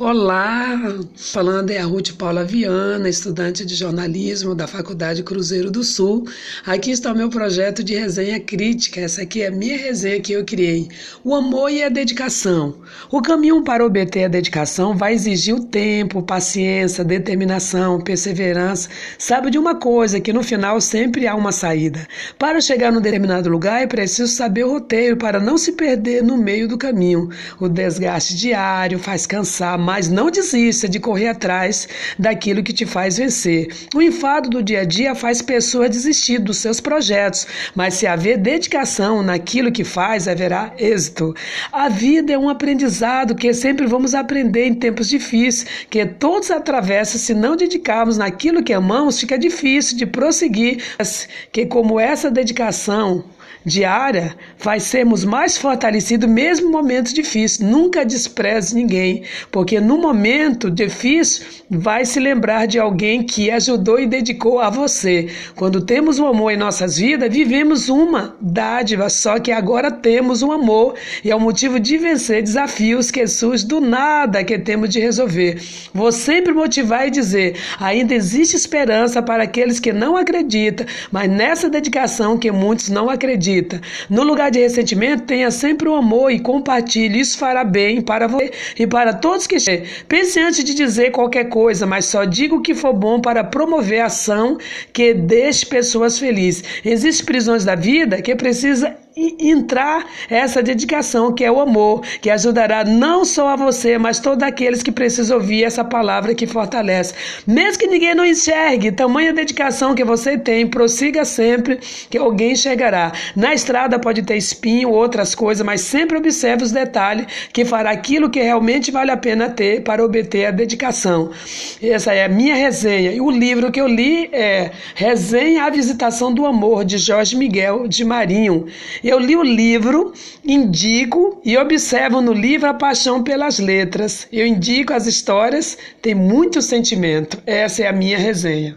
Olá, falando é a Ruth Paula Viana, estudante de jornalismo da Faculdade Cruzeiro do Sul. Aqui está o meu projeto de resenha crítica. Essa aqui é a minha resenha que eu criei. O amor e a dedicação. O caminho para obter a dedicação vai exigir o tempo, paciência, determinação, perseverança. Sabe de uma coisa, que no final sempre há uma saída. Para chegar num determinado lugar é preciso saber o roteiro para não se perder no meio do caminho. O desgaste diário faz cansar mas não desista de correr atrás daquilo que te faz vencer. O enfado do dia a dia faz pessoas desistir dos seus projetos, mas se haver dedicação naquilo que faz, haverá êxito. A vida é um aprendizado que sempre vamos aprender em tempos difíceis, que todos atravessam se não dedicarmos naquilo que amamos, fica difícil de prosseguir, que como essa dedicação diária, vai sermos mais fortalecidos mesmo em momentos difíceis. Nunca despreze ninguém, porque no momento difícil vai se lembrar de alguém que ajudou e dedicou a você. Quando temos o um amor em nossas vidas, vivemos uma dádiva, só que agora temos um amor e é o motivo de vencer desafios que surgem do nada que temos de resolver. Vou sempre motivar e dizer: ainda existe esperança para aqueles que não acreditam, mas nessa dedicação que muitos não acreditam No lugar de ressentimento, tenha sempre o amor e compartilhe. Isso fará bem para você e para todos que Pense antes de dizer qualquer coisa, mas só diga o que for bom para promover a ação que deixe pessoas felizes. Existem prisões da vida que precisa entrar essa dedicação que é o amor, que ajudará não só a você, mas todos aqueles que precisam ouvir essa palavra que fortalece. Mesmo que ninguém não enxergue, tamanha dedicação que você tem, prossiga sempre que alguém chegará. Na estrada pode ter espinho, outras coisas, mas sempre observe os detalhes que fará aquilo que realmente vale a pena ter para obter a dedicação. Essa é a minha resenha. E o livro que eu li é Resenha a Visitação do Amor, de Jorge Miguel de Marinho. Eu li o livro, indico e observo no livro a paixão pelas letras. Eu indico as histórias, tem muito sentimento. Essa é a minha resenha.